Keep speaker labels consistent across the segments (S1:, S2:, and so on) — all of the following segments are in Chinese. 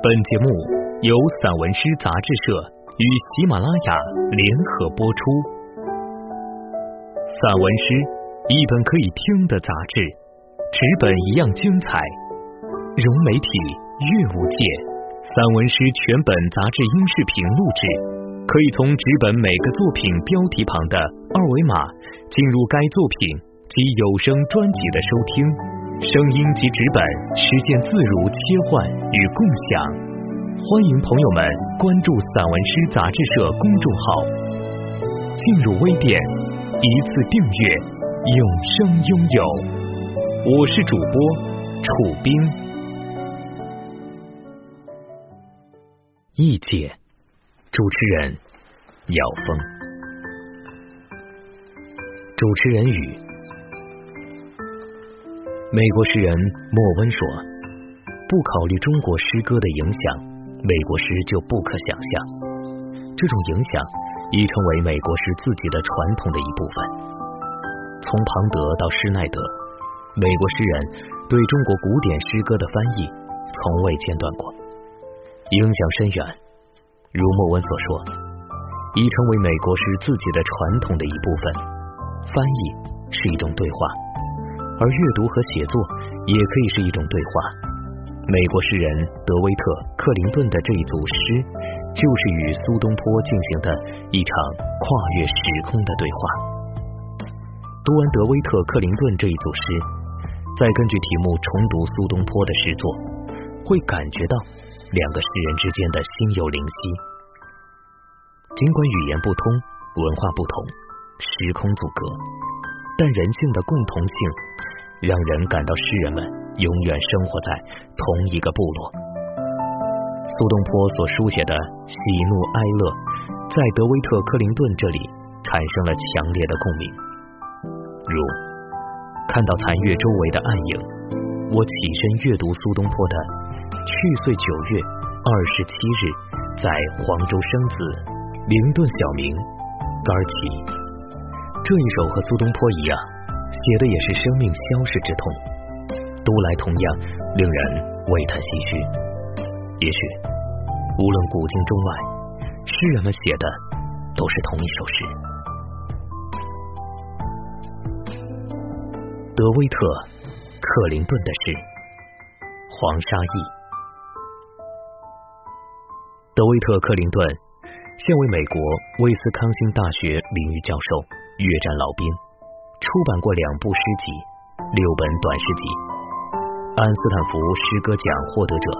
S1: 本节目由散文诗杂志社与喜马拉雅联合播出。散文诗，一本可以听的杂志，纸本一样精彩。融媒体阅无界，散文诗全本杂志音视频录制，可以从纸本每个作品标题旁的二维码进入该作品及有声专辑的收听。声音及纸本实现自如切换与共享，欢迎朋友们关注散文诗杂志社公众号，进入微店一次订阅，永生拥有。我是主播楚冰，一姐，主持人姚峰，主持人语。美国诗人莫温说：“不考虑中国诗歌的影响，美国诗就不可想象。这种影响已成为美国诗自己的传统的一部分。从庞德到施耐德，美国诗人对中国古典诗歌的翻译从未间断过，影响深远。如莫温所说，已成为美国诗自己的传统的一部分。翻译是一种对话。”而阅读和写作也可以是一种对话。美国诗人德威特·克林顿的这一组诗，就是与苏东坡进行的一场跨越时空的对话。读完德威特·克林顿这一组诗，再根据题目重读苏东坡的诗作，会感觉到两个诗人之间的心有灵犀。尽管语言不通，文化不同，时空阻隔，但人性的共同性。让人感到诗人们永远生活在同一个部落。苏东坡所书写的喜怒哀乐，在德威特·克林顿这里产生了强烈的共鸣。如看到残月周围的暗影，我起身阅读苏东坡的《去岁九月二十七日在黄州生子灵顿小名杆儿起》。这一首和苏东坡一样。写的也是生命消逝之痛，读来同样令人为他唏嘘。也许，无论古今中外，诗人们写的都是同一首诗。德威特·克林顿的诗《黄沙忆》。德威特·克林顿现为美国威斯康星大学名誉教授、越战老兵。出版过两部诗集，六本短诗集，安斯坦福诗歌奖获得者，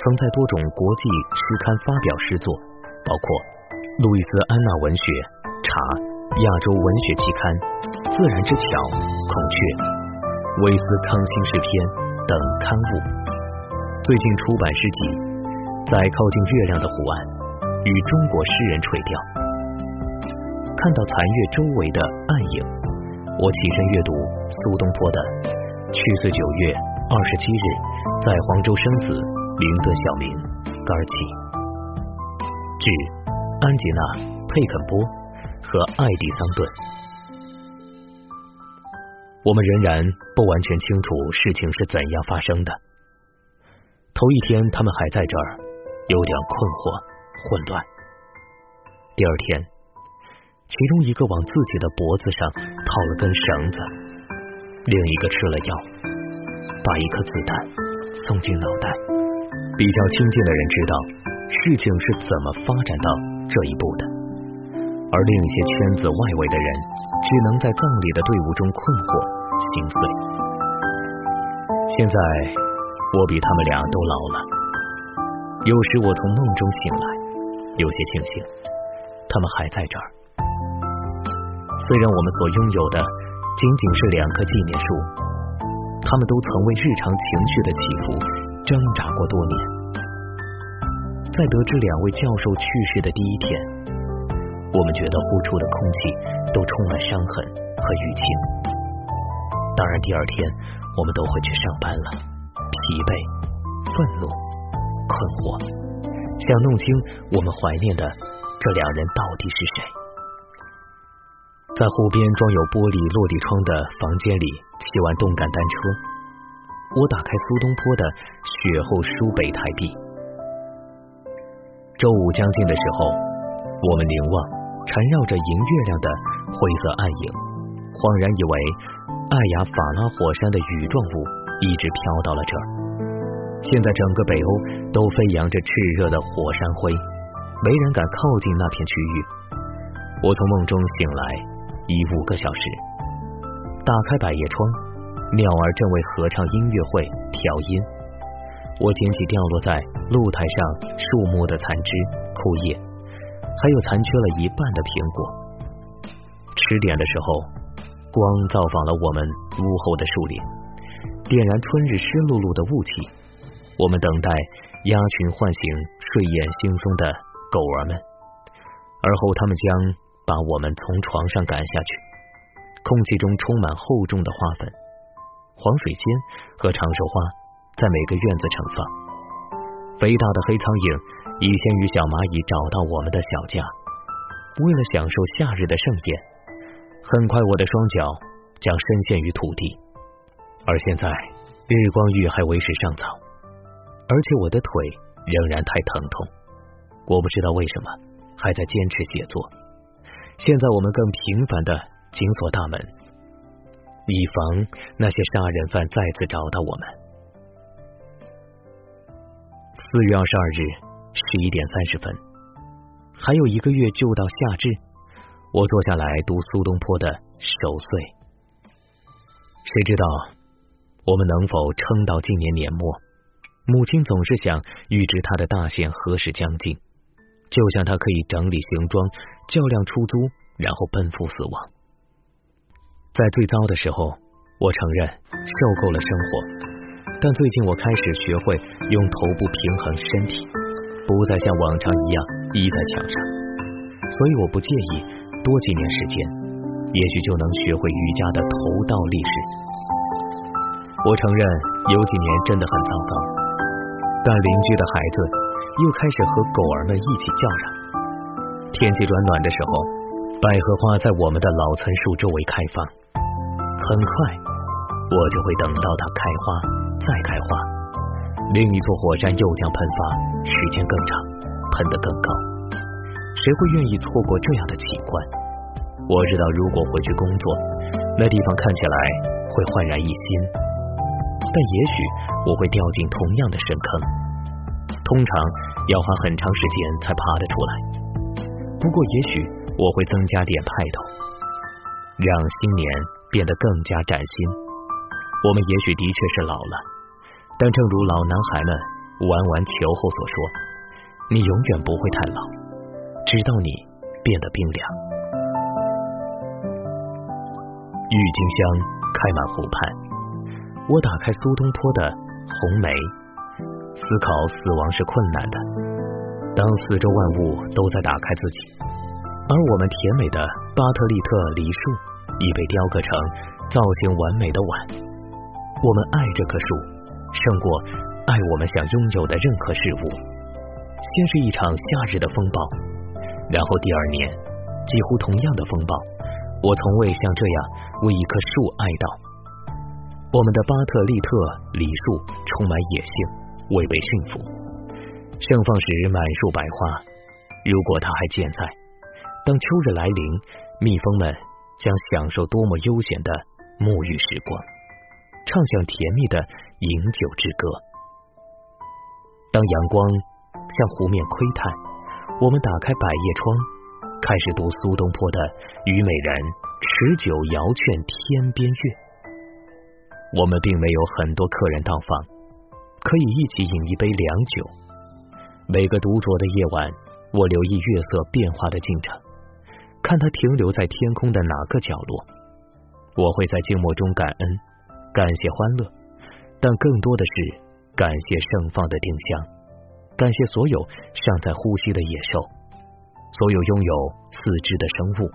S1: 曾在多种国际诗刊发表诗作，包括《路易斯安那文学》《茶》《亚洲文学期刊》《自然之桥》《孔雀》《威斯康星诗篇》等刊物。最近出版诗集《在靠近月亮的湖岸与中国诗人垂钓》，看到残月周围的暗影。我起身阅读苏东坡的《去岁九月二十七日在黄州生子林顿小名杆儿起》，致安吉娜·佩肯波和艾迪桑顿。我们仍然不完全清楚事情是怎样发生的。头一天他们还在这儿，有点困惑混乱。第二天。其中一个往自己的脖子上套了根绳子，另一个吃了药，把一颗子弹送进脑袋。比较亲近的人知道事情是怎么发展到这一步的，而另一些圈子外围的人只能在葬礼的队伍中困惑心碎。现在我比他们俩都老了，有时我从梦中醒来，有些庆幸他们还在这儿。虽然我们所拥有的仅仅是两棵纪念树，他们都曾为日常情绪的起伏挣扎过多年。在得知两位教授去世的第一天，我们觉得呼出的空气都充满伤痕和淤青。当然，第二天我们都会去上班了，疲惫、愤怒、困惑，想弄清我们怀念的这两人到底是谁。在湖边装有玻璃落地窗的房间里骑完动感单车，我打开苏东坡的《雪后书北台壁》，周五将近的时候，我们凝望缠绕着银月亮的灰色暗影，恍然以为艾雅法拉火山的羽状物一直飘到了这儿。现在整个北欧都飞扬着炽热的火山灰，没人敢靠近那片区域。我从梦中醒来已五个小时，打开百叶窗，鸟儿正为合唱音乐会调音。我捡起掉落在露台上树木的残枝、枯叶，还有残缺了一半的苹果。吃点的时候，光造访了我们屋后的树林，点燃春日湿漉漉的雾气。我们等待鸭群唤醒睡眼惺忪的狗儿们，而后他们将把我们从床上赶下去。空气中充满厚重的花粉、黄水仙和长寿花。在每个院子盛放，肥大的黑苍蝇已先于小蚂蚁找到我们的小家。为了享受夏日的盛宴，很快我的双脚将深陷于土地。而现在，日光浴还为时尚早，而且我的腿仍然太疼痛。我不知道为什么还在坚持写作。现在我们更频繁的紧锁大门，以防那些杀人犯再次找到我们。四月二十二日十一点三十分，还有一个月就到夏至。我坐下来读苏东坡的《守岁》，谁知道我们能否撑到今年年末？母亲总是想预知他的大限何时将近，就像他可以整理行装，较量出租，然后奔赴死亡。在最糟的时候，我承认受够了生活。但最近我开始学会用头部平衡身体，不再像往常一样依在墙上，所以我不介意多几年时间，也许就能学会瑜伽的头倒立式。我承认有几年真的很糟糕，但邻居的孩子又开始和狗儿们一起叫嚷。天气转暖的时候，百合花在我们的老村树周围开放，很快我就会等到它开花。再开花，另一座火山又将喷发，时间更长，喷得更高。谁会愿意错过这样的奇观？我知道，如果回去工作，那地方看起来会焕然一新，但也许我会掉进同样的深坑，通常要花很长时间才爬得出来。不过，也许我会增加点派头，让新年变得更加崭新。我们也许的确是老了，但正如老男孩们玩完球后所说：“你永远不会太老，直到你变得冰凉。”郁金香开满湖畔，我打开苏东坡的《红梅》，思考死亡是困难的。当四周万物都在打开自己，而我们甜美的巴特利特梨树已被雕刻成造型完美的碗。我们爱这棵树，胜过爱我们想拥有的任何事物。先是一场夏日的风暴，然后第二年几乎同样的风暴。我从未像这样为一棵树哀悼。我们的巴特利特梨树充满野性，未被驯服，盛放时满树百花。如果它还健在，当秋日来临，蜜蜂们将享受多么悠闲的沐浴时光。唱响甜蜜的饮酒之歌。当阳光向湖面窥探，我们打开百叶窗，开始读苏东坡的《虞美人》，持酒遥劝天边月。我们并没有很多客人到访，可以一起饮一杯良酒。每个独酌的夜晚，我留意月色变化的进程，看它停留在天空的哪个角落。我会在静默中感恩。感谢欢乐，但更多的是感谢盛放的丁香，感谢所有尚在呼吸的野兽，所有拥有四肢的生物。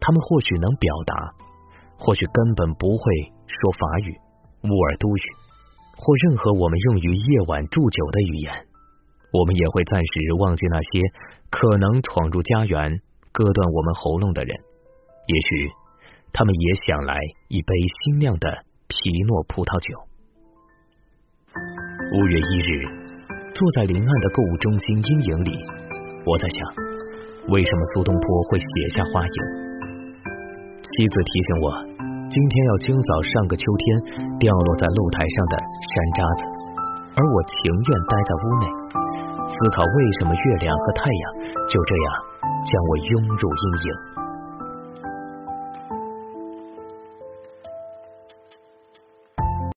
S1: 他们或许能表达，或许根本不会说法语、乌尔都语，或任何我们用于夜晚祝酒的语言。我们也会暂时忘记那些可能闯入家园、割断我们喉咙的人。也许。他们也想来一杯新酿的皮诺葡萄酒。五月一日，坐在临岸的购物中心阴影里，我在想，为什么苏东坡会写下花影？妻子提醒我，今天要清扫上个秋天掉落在露台上的山楂子，而我情愿待在屋内，思考为什么月亮和太阳就这样将我拥入阴影。